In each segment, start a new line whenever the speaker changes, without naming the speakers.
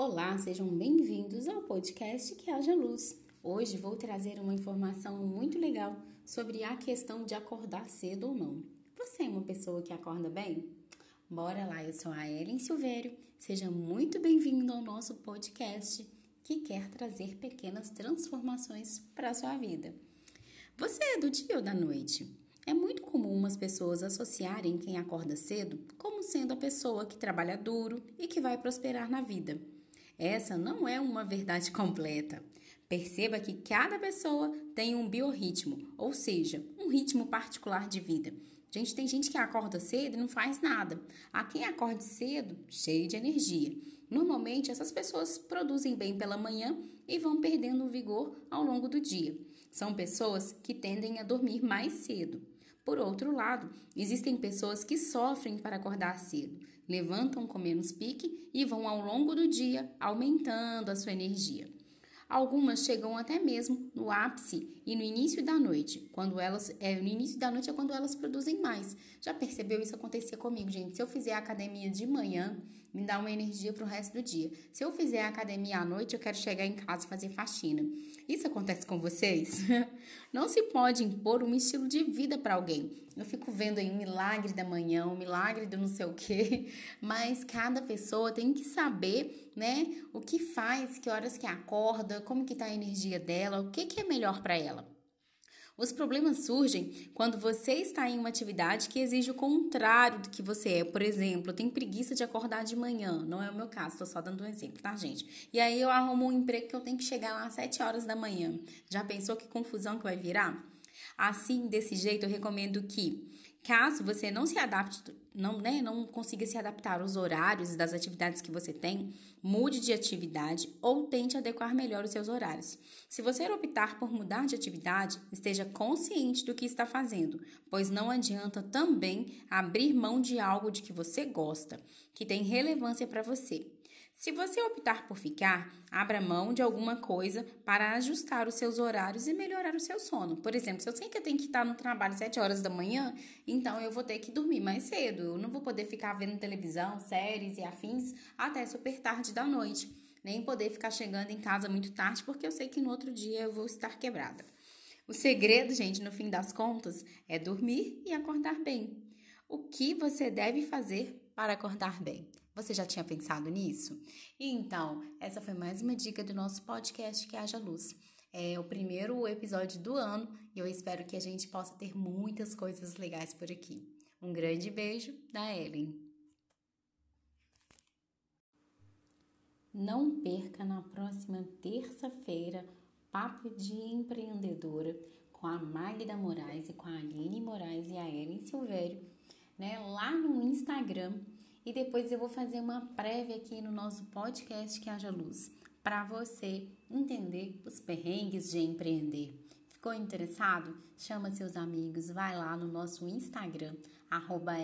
Olá, sejam bem-vindos ao podcast Que Haja Luz. Hoje vou trazer uma informação muito legal sobre a questão de acordar cedo ou não. Você é uma pessoa que acorda bem? Bora lá, eu sou a Ellen Silvério. Seja muito bem-vindo ao nosso podcast que quer trazer pequenas transformações para a sua vida. Você é do dia ou da noite? É muito comum as pessoas associarem quem acorda cedo como sendo a pessoa que trabalha duro e que vai prosperar na vida. Essa não é uma verdade completa. Perceba que cada pessoa tem um biorritmo, ou seja, um ritmo particular de vida. Gente, tem gente que acorda cedo e não faz nada. Há quem acorde cedo, cheio de energia. Normalmente, essas pessoas produzem bem pela manhã e vão perdendo vigor ao longo do dia. São pessoas que tendem a dormir mais cedo. Por outro lado, existem pessoas que sofrem para acordar cedo, levantam com menos pique e vão ao longo do dia aumentando a sua energia. Algumas chegam até mesmo no ápice e no início da noite, quando elas é no início da noite é quando elas produzem mais. Já percebeu isso acontecer comigo, gente? Se eu fizer academia de manhã, me dá uma energia para o resto do dia. Se eu fizer academia à noite, eu quero chegar em casa e fazer faxina. Isso acontece com vocês? Não se pode impor um estilo de vida para alguém. Eu fico vendo aí um milagre da manhã, um milagre do não sei o quê, mas cada pessoa tem que saber, né, o que faz, que horas que acorda, como que tá a energia dela, o que que é melhor para ela. Os problemas surgem quando você está em uma atividade que exige o contrário do que você é. Por exemplo, eu tenho preguiça de acordar de manhã. Não é o meu caso, estou só dando um exemplo, tá, gente? E aí eu arrumo um emprego que eu tenho que chegar lá às 7 horas da manhã. Já pensou que confusão que vai virar? Assim, desse jeito, eu recomendo que, caso você não se adapte, não, né, não consiga se adaptar aos horários das atividades que você tem, mude de atividade ou tente adequar melhor os seus horários. Se você optar por mudar de atividade, esteja consciente do que está fazendo, pois não adianta também abrir mão de algo de que você gosta, que tem relevância para você. Se você optar por ficar, abra mão de alguma coisa para ajustar os seus horários e melhorar o seu sono. Por exemplo, se eu sei que eu tenho que estar no trabalho às 7 horas da manhã, então eu vou ter que dormir mais cedo. Eu não vou poder ficar vendo televisão, séries e afins até super tarde da noite. Nem poder ficar chegando em casa muito tarde, porque eu sei que no outro dia eu vou estar quebrada. O segredo, gente, no fim das contas, é dormir e acordar bem. O que você deve fazer para acordar bem? Você já tinha pensado nisso? Então, essa foi mais uma dica do nosso podcast Que Haja Luz. É o primeiro episódio do ano e eu espero que a gente possa ter muitas coisas legais por aqui. Um grande beijo da Ellen. Não perca na próxima terça-feira Papo de Empreendedora com a Magda Moraes e com a Aline Moraes e a Ellen Silvério, né, lá no Instagram e depois eu vou fazer uma prévia aqui no nosso podcast Que Haja Luz, para você entender os perrengues de empreender. Ficou interessado? Chama seus amigos, vai lá no nosso Instagram, arroba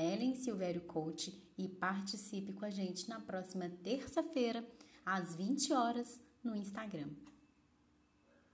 Coach e participe com a gente na próxima terça-feira, às 20 horas, no Instagram.